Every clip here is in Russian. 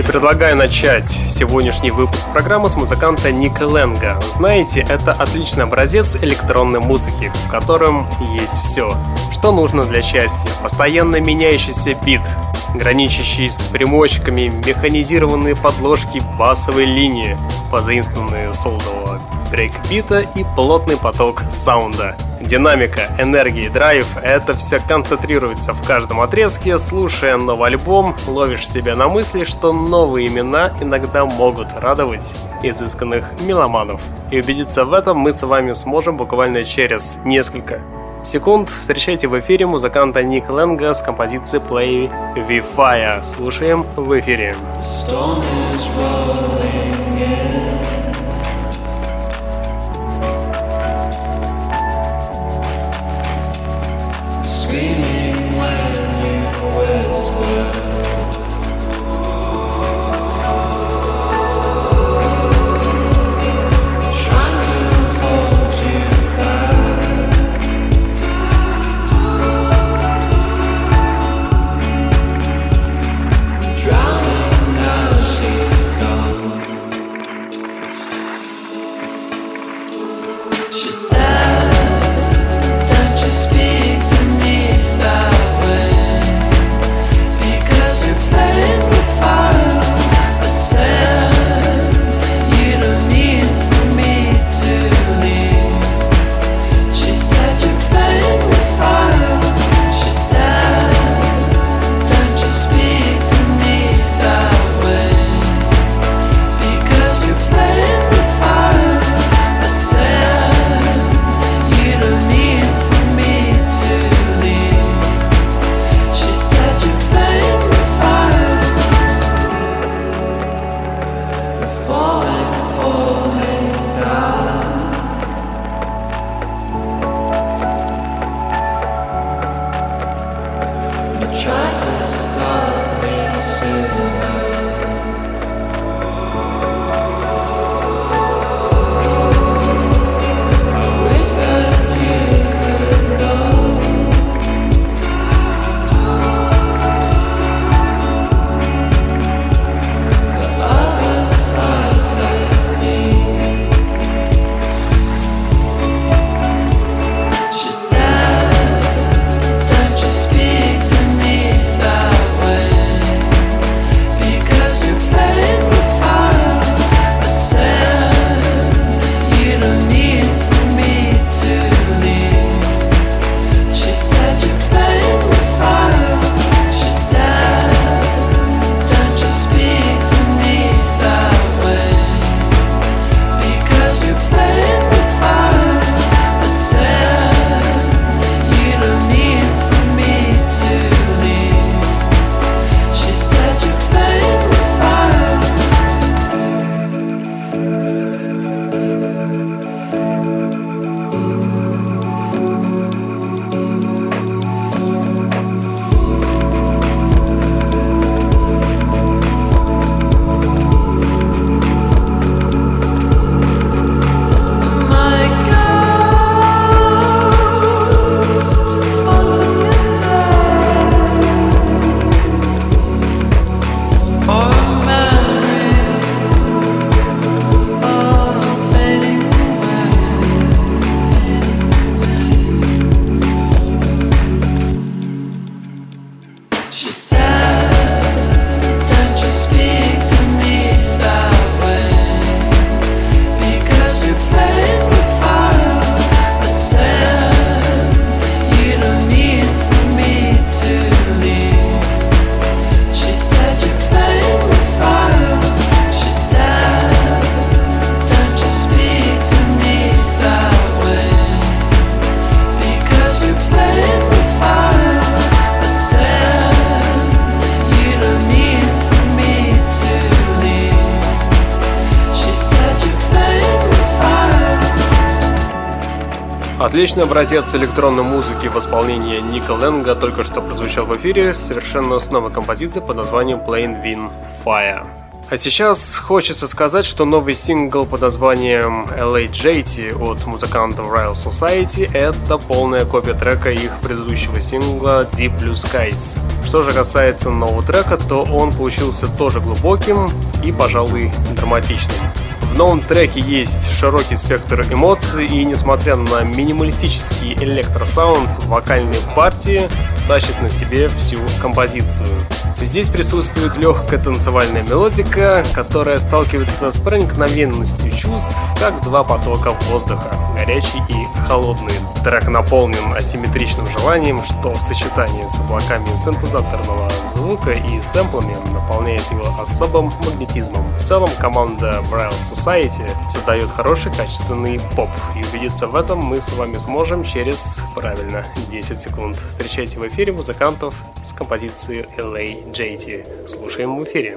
И предлагаю начать сегодняшний выпуск программы с музыканта Ника Ленга. Знаете, это отличный образец электронной музыки, в котором есть все, что нужно для счастья. Постоянно меняющийся бит, граничащий с примочками, механизированные подложки басовой линии, позаимствованные солдового брейкбита и плотный поток саунда. Динамика, энергия и драйв – это все концентрируется в каждом отрезке. Слушая новый альбом, ловишь себя на мысли, что новые имена иногда могут радовать изысканных меломанов. И убедиться в этом мы с вами сможем буквально через несколько секунд. Встречайте в эфире музыканта Ник Ленга с композицией Play with Fire. Слушаем в эфире. Screaming Сердечный образец электронной музыки в исполнении Ника Ленга только что прозвучал в эфире совершенно с новой композицией под названием Plain Win Fire. А сейчас хочется сказать, что новый сингл под названием LAJT от музыкантов Royal Society — это полная копия трека их предыдущего сингла Deep Blue Skies. Что же касается нового трека, то он получился тоже глубоким и, пожалуй, драматичным. В новом треке есть широкий спектр эмоций, и несмотря на минималистический электросаунд, вокальные партии тащат на себе всю композицию. Здесь присутствует легкая танцевальная мелодика, которая сталкивается с проникновенностью чувств, как два потока воздуха, горячий и холодный. Трек наполнен асимметричным желанием, что в сочетании с облаками синтезаторного звука и сэмплами наполняет его особым магнетизмом. В целом команда Braille Society создает хороший качественный поп, и убедиться в этом мы с вами сможем через, правильно, 10 секунд. Встречайте в эфире музыкантов с композицией LA Джейти. Слушаем в эфире.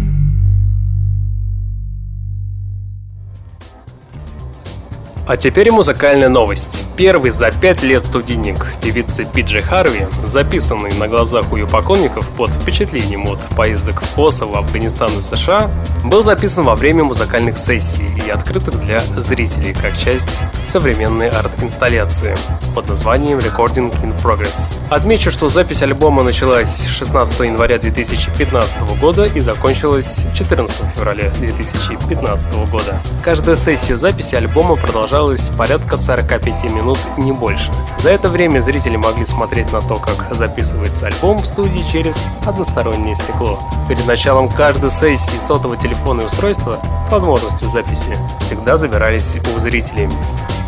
А теперь музыкальная новость. Первый за пять лет студийник певицы Пиджи Харви, записанный на глазах у ее поклонников под впечатлением от поездок в Косово, Афганистан и США, был записан во время музыкальных сессий и открытых для зрителей как часть современной арт-инсталляции под названием Recording in Progress. Отмечу, что запись альбома началась 16 января 2015 года и закончилась 14 февраля 2015 года. Каждая сессия записи альбома продолжалась продолжалось порядка 45 минут, не больше. За это время зрители могли смотреть на то, как записывается альбом в студии через одностороннее стекло. Перед началом каждой сессии сотового телефона и устройства с возможностью записи всегда забирались у зрителей.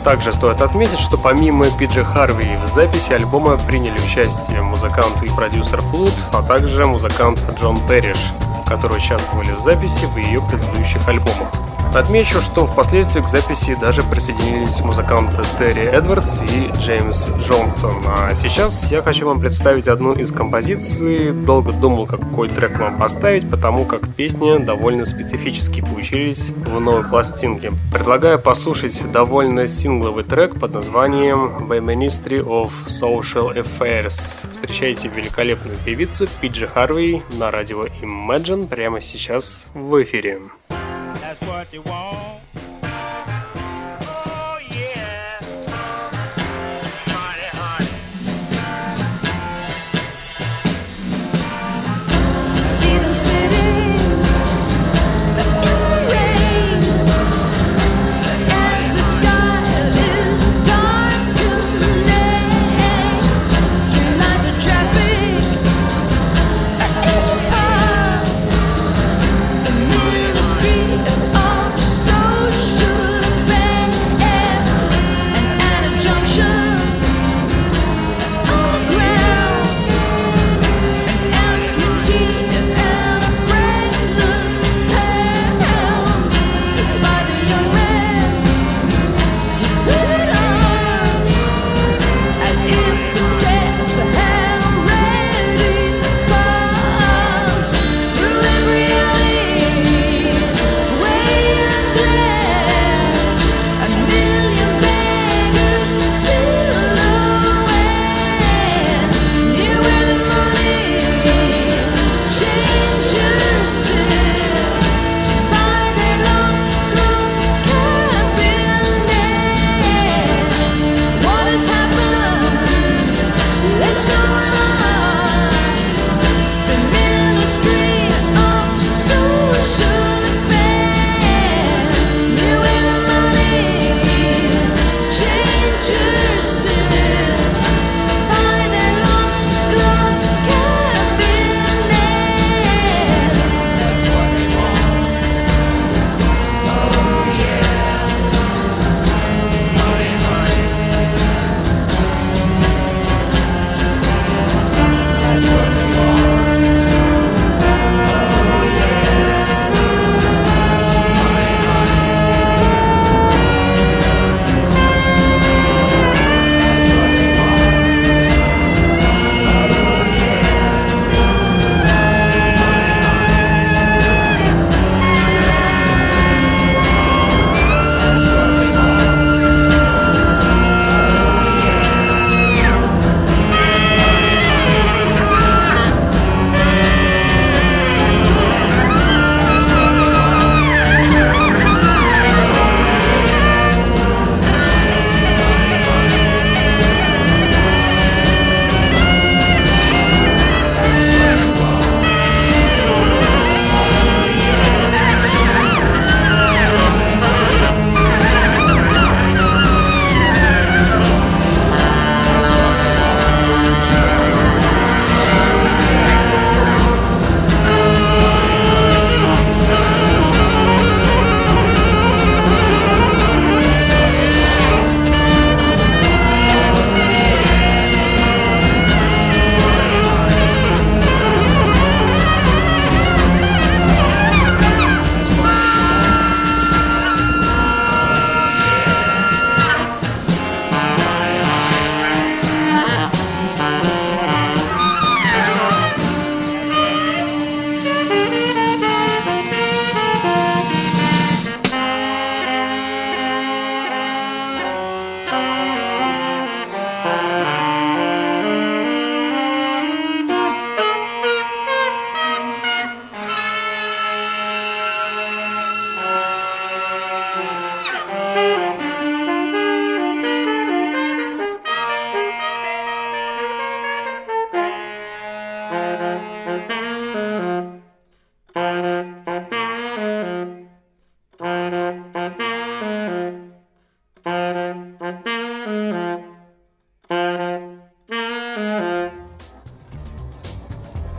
Также стоит отметить, что помимо Пиджи Харви в записи альбома приняли участие музыкант и продюсер Флут, а также музыкант Джон Терриш, которые участвовали в записи в ее предыдущих альбомах. Отмечу, что впоследствии к записи даже присоединились музыканты Терри Эдвардс и Джеймс Джонстон. А сейчас я хочу вам представить одну из композиций. Долго думал, какой трек вам поставить, потому как песни довольно специфически получились в новой пластинке. Предлагаю послушать довольно сингловый трек под названием «By Ministry of Social Affairs». Встречайте великолепную певицу Пиджи Харви на радио Imagine прямо сейчас в эфире. the wall.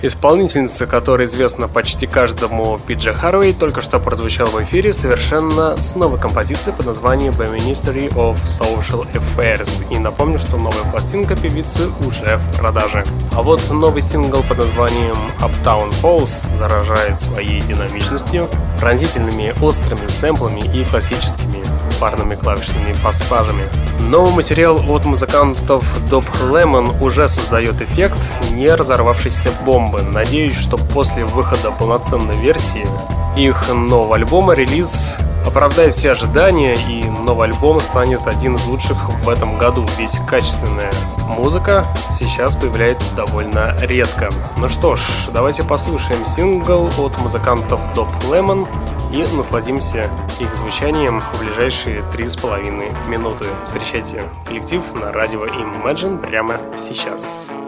Исполнительница, которая известна почти каждому Пиджа Харвей, только что прозвучал в эфире совершенно с новой композицией под названием The Ministry of Social Affairs. И напомню, что новая пластинка певицы уже в продаже. А вот новый сингл под названием Uptown Falls заражает своей динамичностью, пронзительными острыми сэмплами и классическими парными клавишными пассажами. Новый материал от музыкантов Dob Lemon уже создает эффект не разорвавшейся бомбы. Надеюсь, что после выхода полноценной версии их нового альбома релиз оправдает все ожидания и новый альбом станет один из лучших в этом году, ведь качественная музыка сейчас появляется довольно редко. Ну что ж, давайте послушаем сингл от музыкантов Dob Lemon и насладимся их звучанием в ближайшие три с половиной минуты. Встречайте коллектив на радио Imagine прямо сейчас. We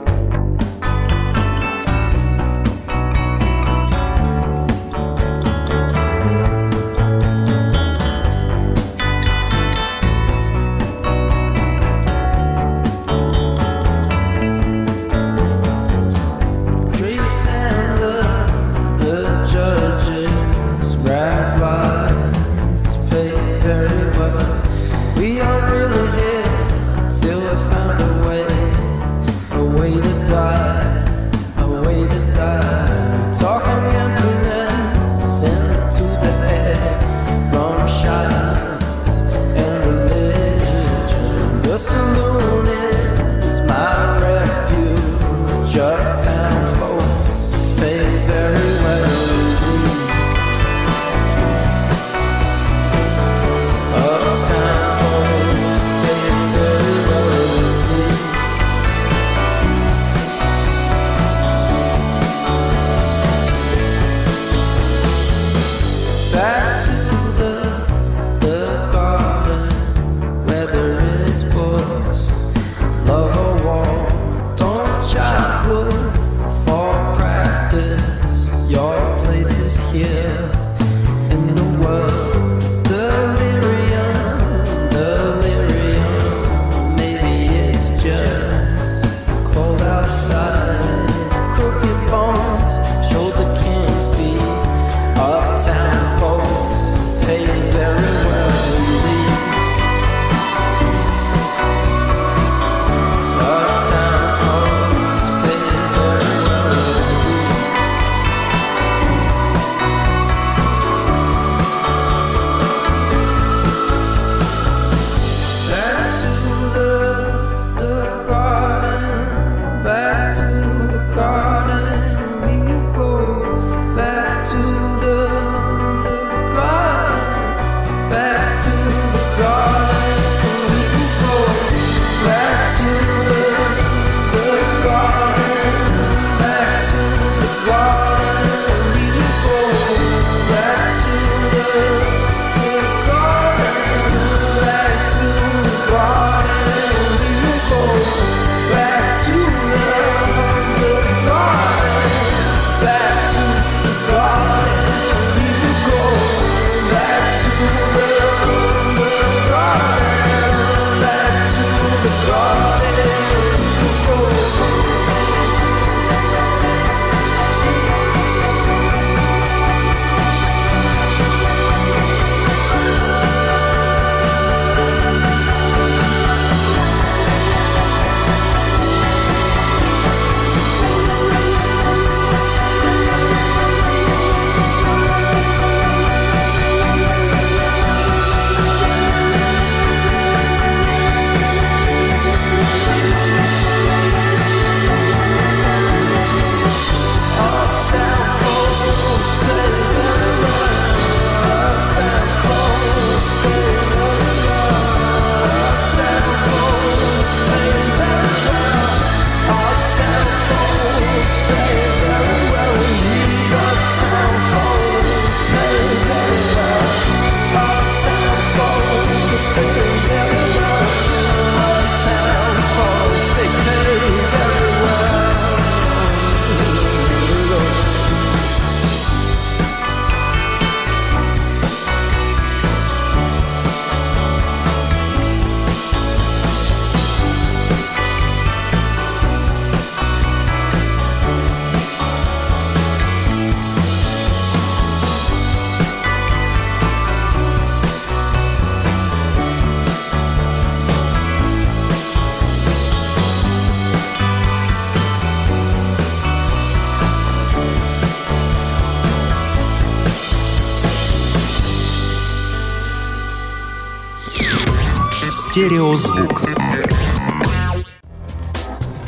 Стереозвук.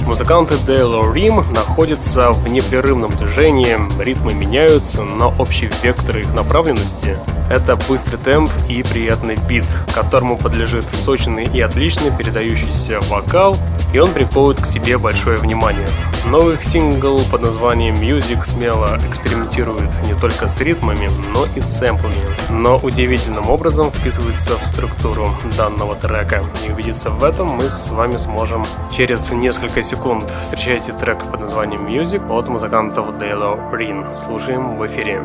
Музыканты Дейло Рим находятся в непрерывном движении, ритмы меняются, но общий вектор их направленности — это быстрый темп и приятный бит, которому подлежит сочный и отлично передающийся вокал, и он приковывает к себе большое внимание. Новый сингл под названием Music смело экспериментирует не только с ритмами, но и с сэмплами, но удивительным образом вписывается в структуру данного трека. И убедиться в этом мы с вами сможем через несколько секунд встречайте трек под названием Music от музыкантов Дейло Рин. Слушаем в эфире.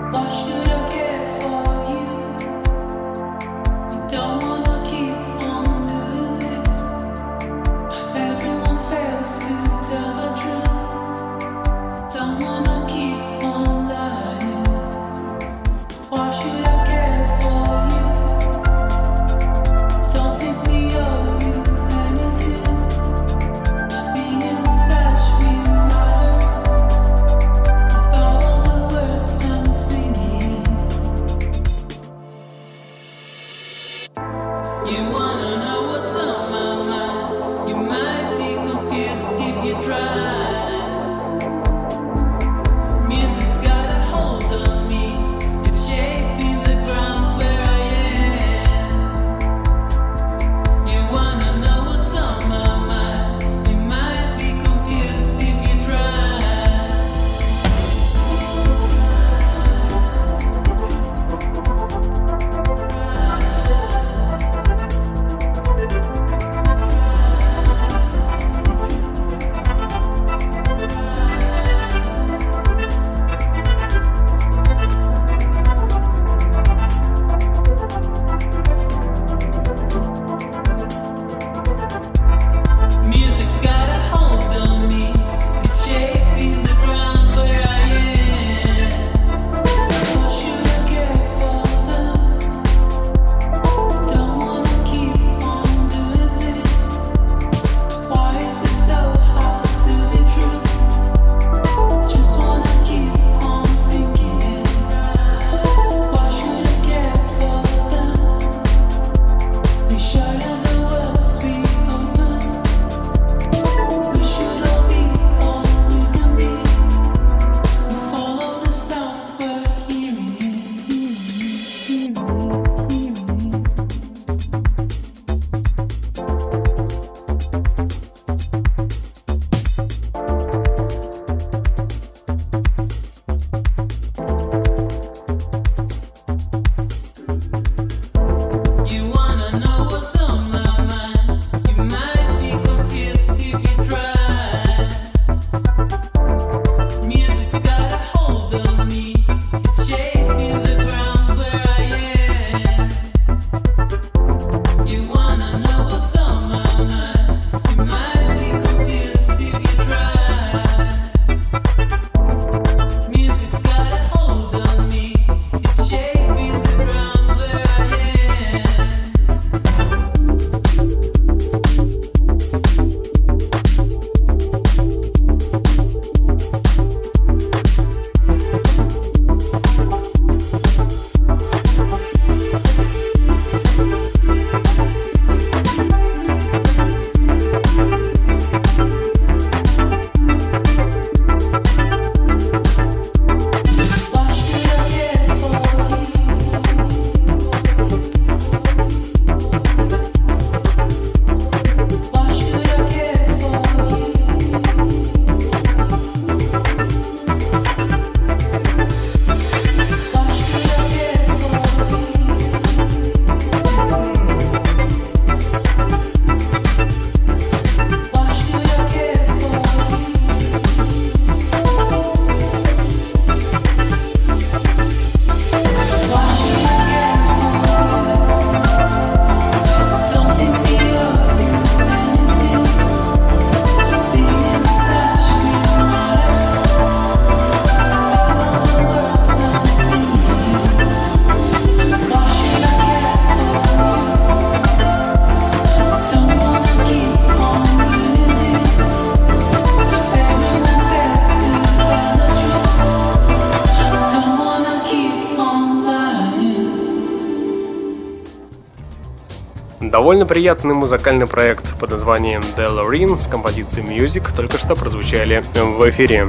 Довольно приятный музыкальный проект под названием Delorine с композицией Music только что прозвучали в эфире.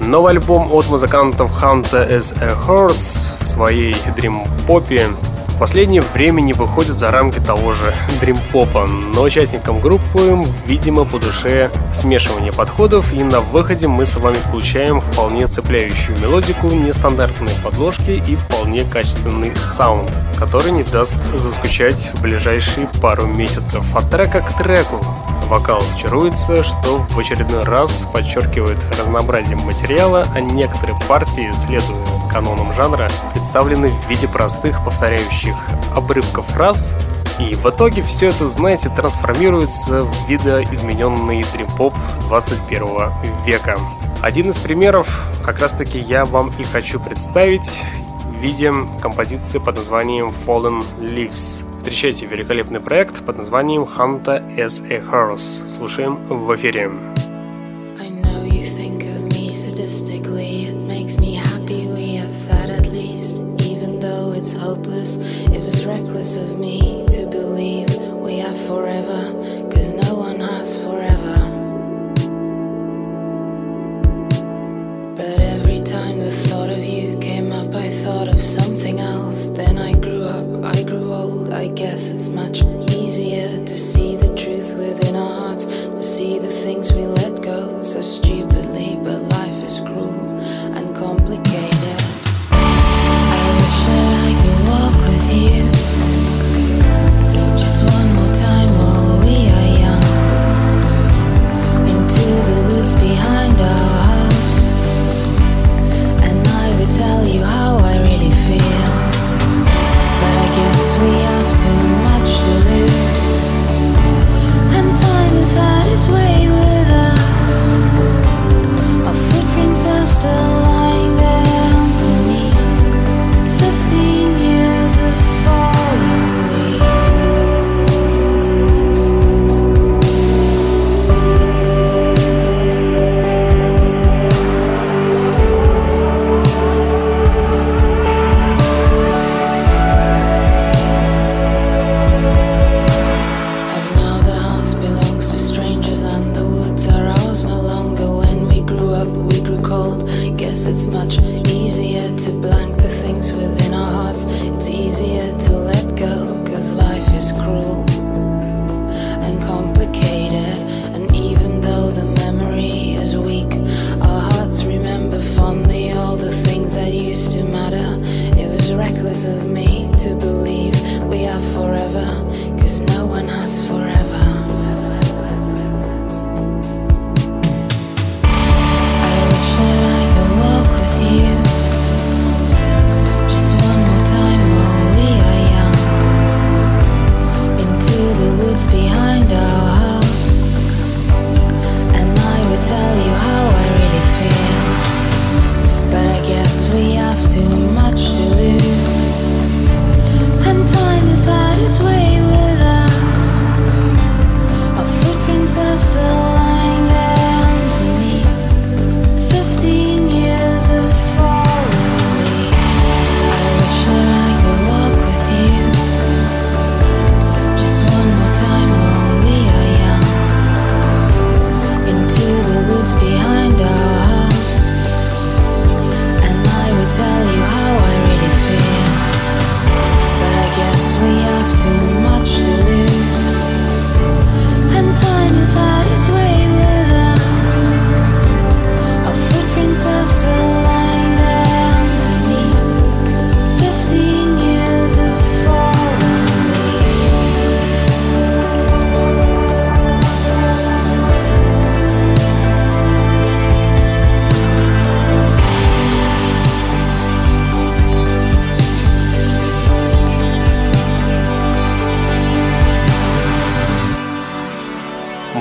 Новый альбом от музыкантов Hunter as a Horse в своей дрим-попе последнее время не выходит за рамки того же дримпопа, но участникам группы, видимо, по душе смешивание подходов, и на выходе мы с вами получаем вполне цепляющую мелодику, нестандартные подложки и вполне качественный саунд, который не даст заскучать в ближайшие пару месяцев. От трека к треку вокал чаруется, что в очередной раз подчеркивает разнообразие материала, а некоторые партии, следуя канонам жанра, представлены в виде простых повторяющих обрывков фраз, и в итоге все это, знаете, трансформируется в видоизмененный дрим-поп 21 века. Один из примеров как раз таки я вам и хочу представить в виде композиции под названием Fallen Leaves. Встречайте великолепный проект под названием Hunter as a Horse. Слушаем в эфире. It was reckless of me to believe we are forever, cause no one has forever. Cruel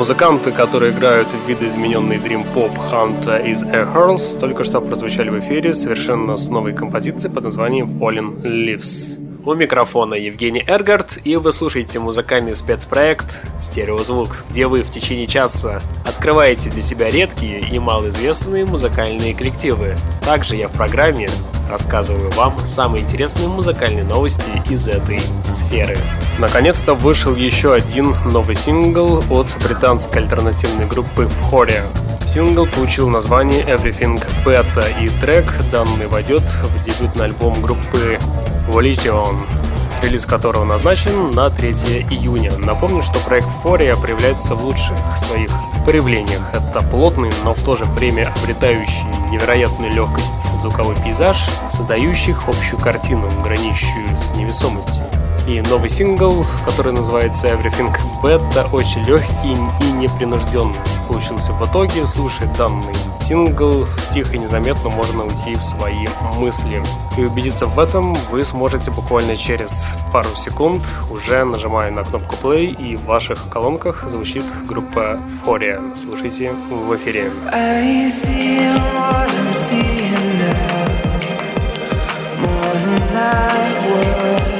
Музыканты, которые играют в видоизмененный Dream Pop Hunter is a Hurls, только что прозвучали в эфире совершенно с новой композицией под названием Fallen Leaves. У микрофона Евгений Эргард, и вы слушаете музыкальный спецпроект «Стереозвук», где вы в течение часа открываете для себя редкие и малоизвестные музыкальные коллективы. Также я в программе рассказываю вам самые интересные музыкальные новости из этой сферы. Наконец-то вышел еще один новый сингл от британской альтернативной группы Phoria. Сингл получил название Everything Beta и трек данный войдет в дебютный альбом группы Volition, релиз которого назначен на 3 июня. Напомню, что проект Foria проявляется в лучших своих проявлениях. Это плотный, но в то же время обретающий невероятную легкость звуковой пейзаж, создающих общую картину, граничащую с невесомостью. И новый сингл, который называется Everything Beta, очень легкий и непринужденный получился в итоге. Слушая данный сингл, тихо и незаметно можно уйти в свои мысли. И убедиться в этом вы сможете буквально через пару секунд, уже нажимая на кнопку play, и в ваших колонках звучит группа Фория. Слушайте в эфире. I would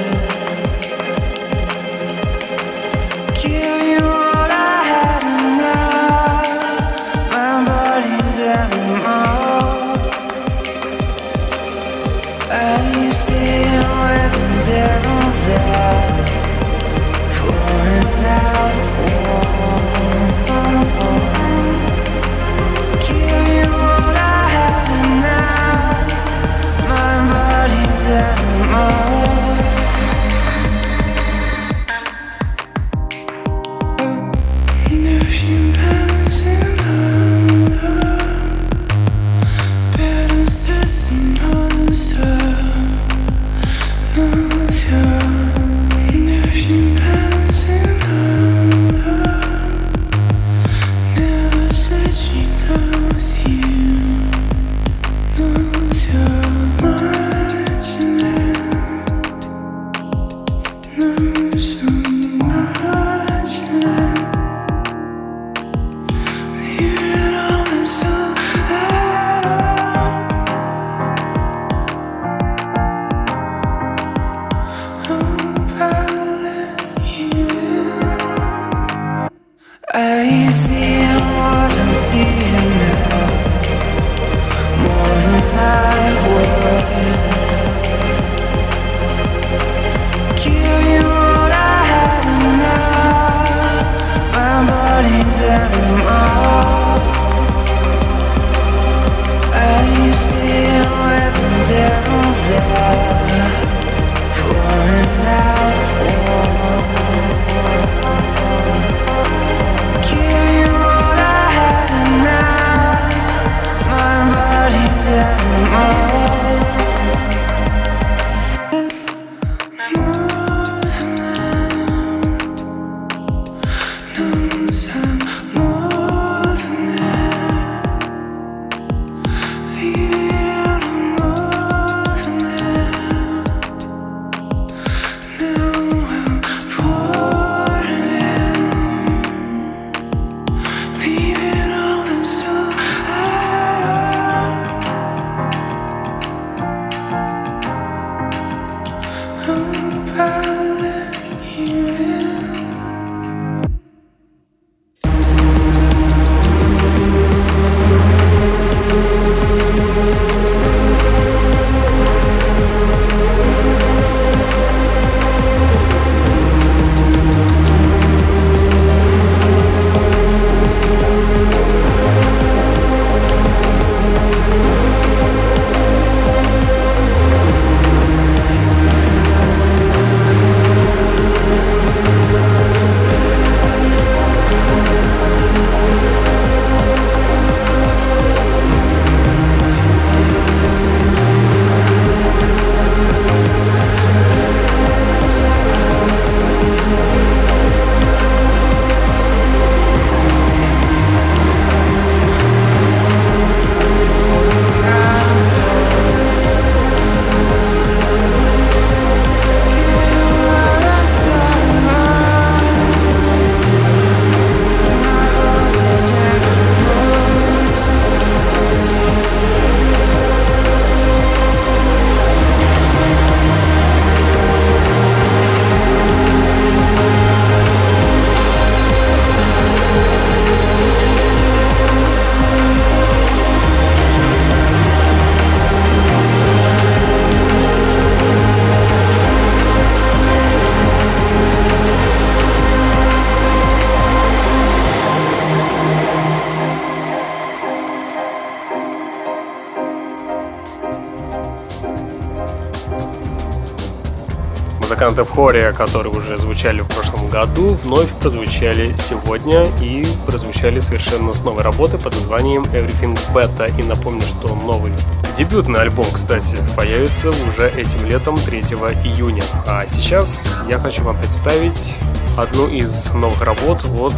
музыкантов Хория, которые уже звучали в прошлом году, вновь прозвучали сегодня и прозвучали совершенно с новой работы под названием Everything Beta. И напомню, что новый дебютный альбом, кстати, появится уже этим летом 3 июня. А сейчас я хочу вам представить одну из новых работ от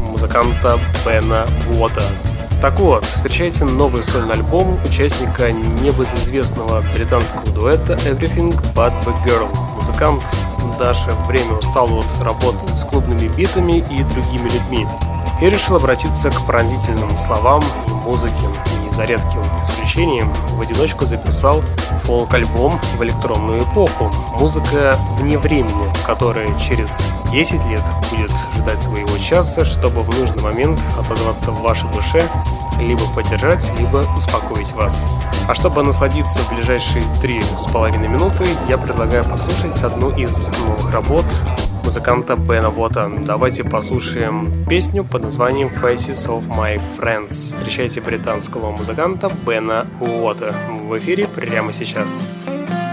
музыканта Бена Вота. Так вот, встречайте новый сольный альбом участника небезызвестного британского дуэта Everything But The Girl. Музыкант. Наше время устал от работы с клубными битами и другими людьми и решил обратиться к пронзительным словам и музыке. И за редким исключением в одиночку записал фолк-альбом в электронную эпоху. Музыка вне времени, которая через 10 лет будет ждать своего часа, чтобы в нужный момент отозваться в вашей душе, либо поддержать, либо успокоить вас. А чтобы насладиться в ближайшие три с половиной минуты, я предлагаю послушать одну из новых работ музыканта Бена Вота. Давайте послушаем песню под названием Faces of My Friends. Встречайте британского музыканта Бена Уота в эфире прямо сейчас. Сейчас.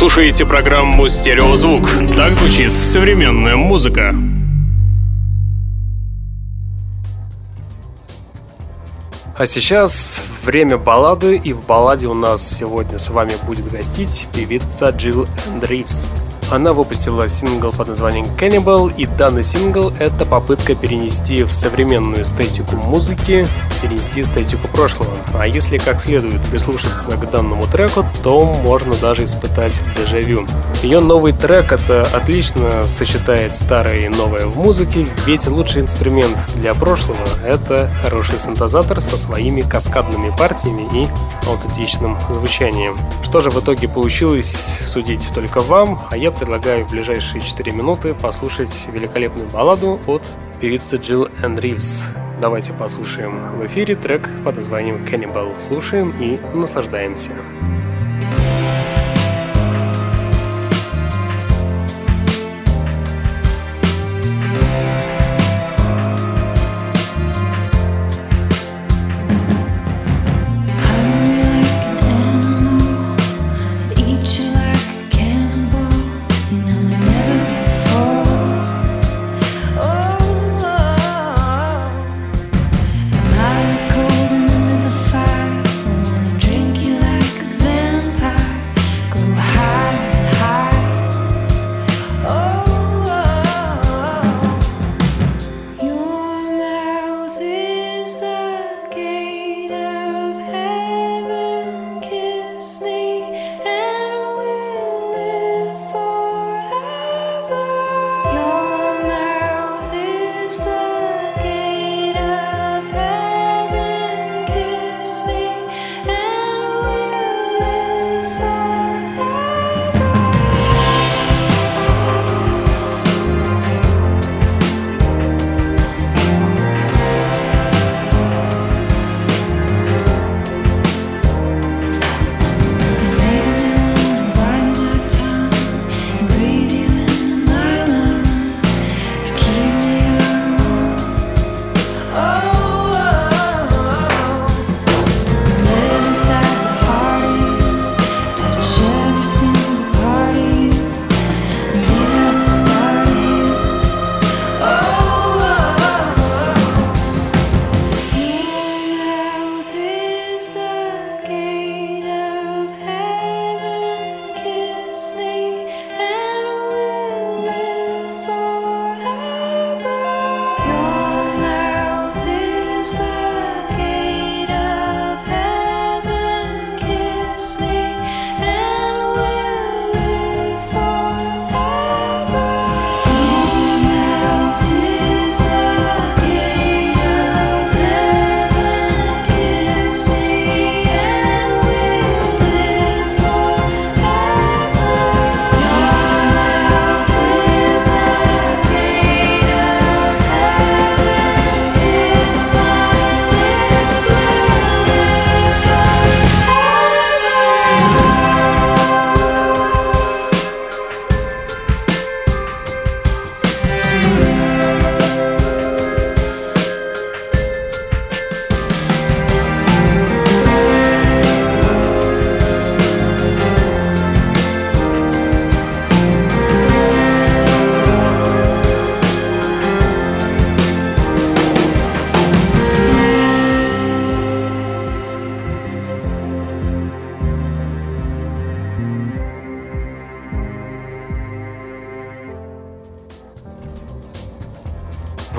Слушаете программу «Стереозвук». Так звучит современная музыка. А сейчас время баллады, и в балладе у нас сегодня с вами будет гостить певица Джилл Эндривс. Она выпустила сингл под названием Cannibal, и данный сингл — это попытка перенести в современную эстетику музыки, перенести эстетику прошлого. А если как следует прислушаться к данному треку, то можно даже испытать дежавю. Ее новый трек — это отлично сочетает старое и новое в музыке, ведь лучший инструмент для прошлого — это хороший синтезатор со своими каскадными партиями и аутентичным звучанием. Что же в итоге получилось, судить только вам, а я предлагаю в ближайшие 4 минуты послушать великолепную балладу от певицы Джилл Энн Ривз. Давайте послушаем в эфире трек под названием Cannibal. Слушаем и наслаждаемся.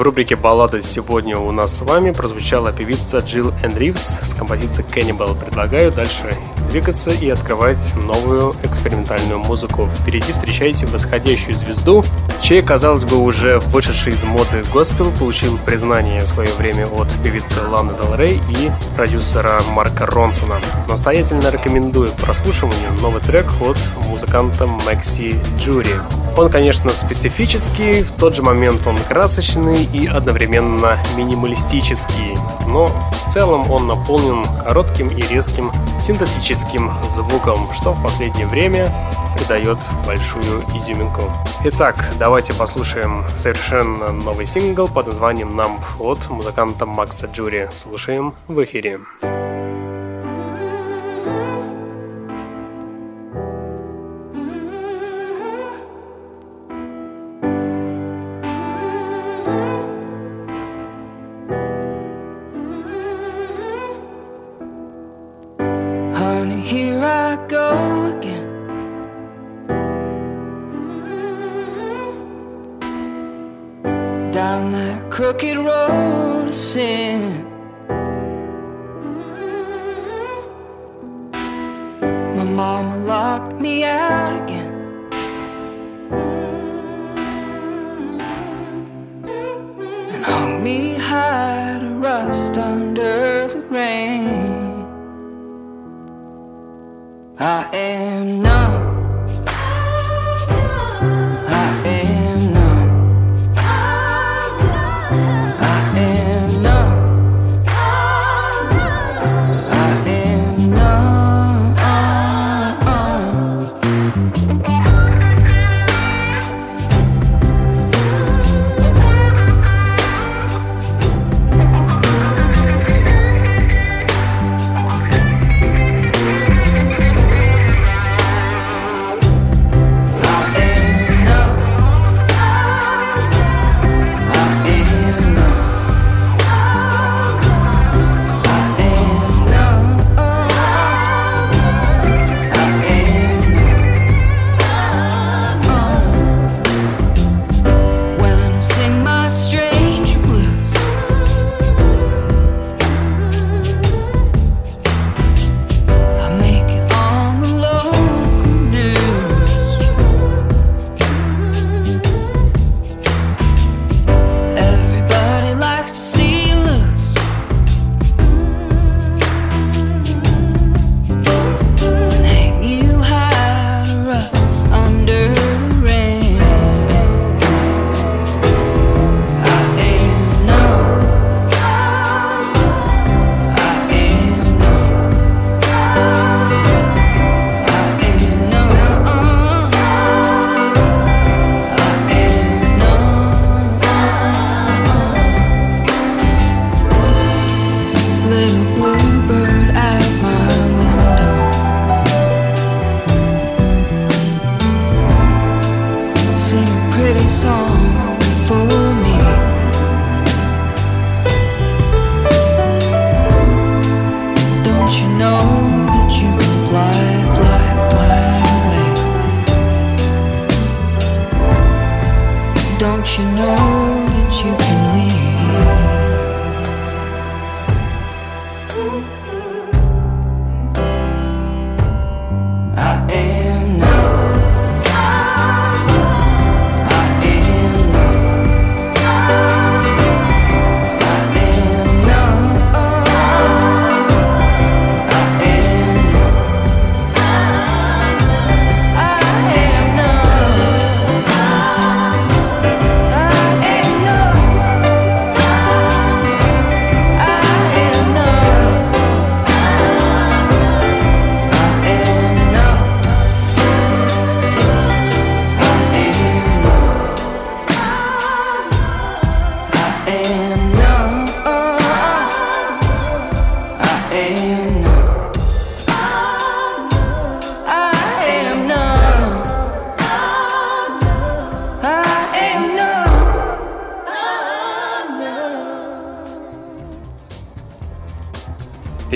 В рубрике «Баллада» сегодня у нас с вами прозвучала певица Джилл Энн Ривз с композицией «Cannibal». Предлагаю дальше двигаться и открывать новую экспериментальную музыку. Впереди встречайте восходящую звезду, чей, казалось бы, уже вышедший из моды госпел получил признание в свое время от певицы Ланы Дел Рей и продюсера Марка Ронсона. Настоятельно рекомендую прослушиванию новый трек от музыканта Макси Джури. Он, конечно, специфический, в тот же момент он красочный и одновременно минималистический, но в целом он наполнен коротким и резким синтетическим звуком, что в последнее время придает большую изюминку. Итак, давайте послушаем совершенно новый сингл под названием «Numb» от музыканта Макса Джури. Слушаем в эфире.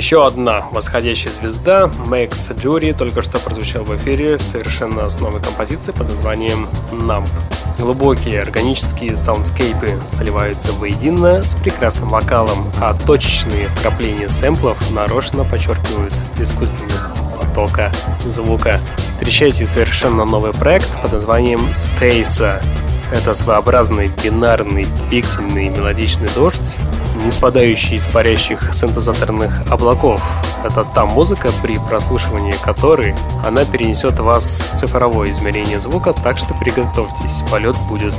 Еще одна восходящая звезда, Max Jury, только что прозвучал в эфире совершенно с новой композицией под названием «Numb». Глубокие органические саундскейпы заливаются воедино с прекрасным вокалом, а точечные вкрапления сэмплов нарочно подчеркивают искусственность потока звука. Встречайте совершенно новый проект под названием Стейса. Это своеобразный бинарный пиксельный мелодичный дождь, не спадающий из парящих синтезаторных облаков. Это та музыка, при прослушивании которой она перенесет вас в цифровое измерение звука, так что приготовьтесь, полет будет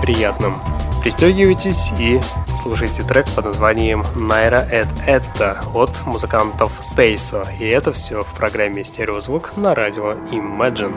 приятным. Пристегивайтесь и слушайте трек под названием Naira et Это от музыкантов Стейса. И это все в программе «Стереозвук» на радио Imagine.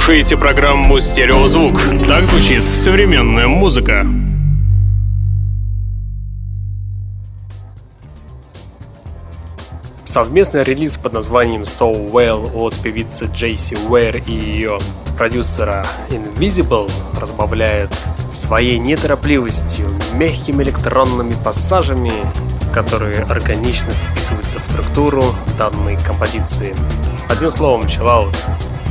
Слушаете программу «Стереозвук». Так звучит современная музыка. Совместный релиз под названием So Well от певицы Джейси Уэйр и ее продюсера Invisible разбавляет своей неторопливостью, мягкими электронными пассажами, которые органично вписываются в структуру данной композиции. Одним словом, чиллаут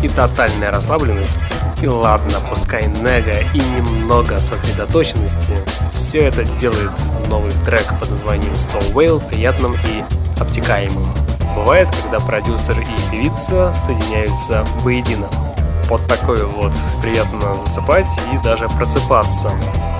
и тотальная расслабленность, и ладно, пускай нега и немного сосредоточенности, все это делает новый трек под названием So Whale приятным и обтекаемым. Бывает, когда продюсер и певица соединяются воедино. Вот такое вот приятно засыпать и даже просыпаться.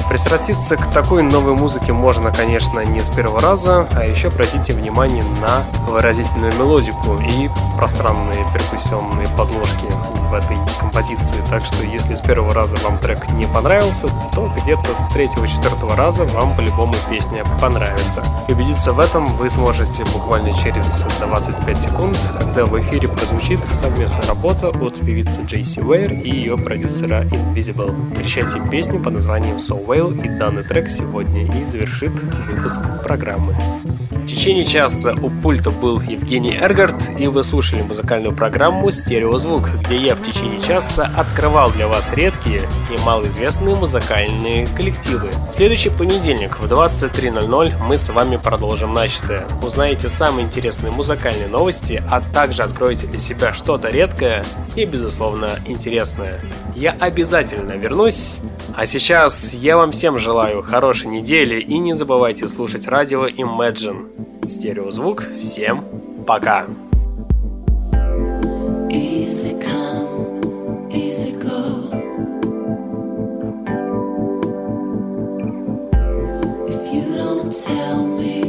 Пристраститься к такой новой музыке можно, конечно, не с первого раза, а еще обратите внимание на выразительную мелодику и пространные перкуссионные подложки в этой композиции. Так что если с первого раза вам трек не понравился, то где-то с третьего-четвертого раза вам по-любому песня понравится. И убедиться в этом вы сможете буквально через 25 секунд, когда в эфире прозвучит совместная работа от певицы Джейси Уэйр и ее продюсера Invisible. Встречайте песню под названием So Well и данный трек сегодня и завершит выпуск программы. В течение часа у пульта был Евгений Эргард, и вы слушали музыкальную программу «Стереозвук», где я в течение часа открывал для вас редкие и малоизвестные музыкальные коллективы. В следующий понедельник в 23.00 мы с вами продолжим начатое. Узнаете самые интересные музыкальные новости, а также откроете для себя что-то редкое и, безусловно, интересное. Я обязательно вернусь, а сейчас я вам вам всем желаю хорошей недели и не забывайте слушать радио Imagine. Стереозвук. Всем пока! Tell me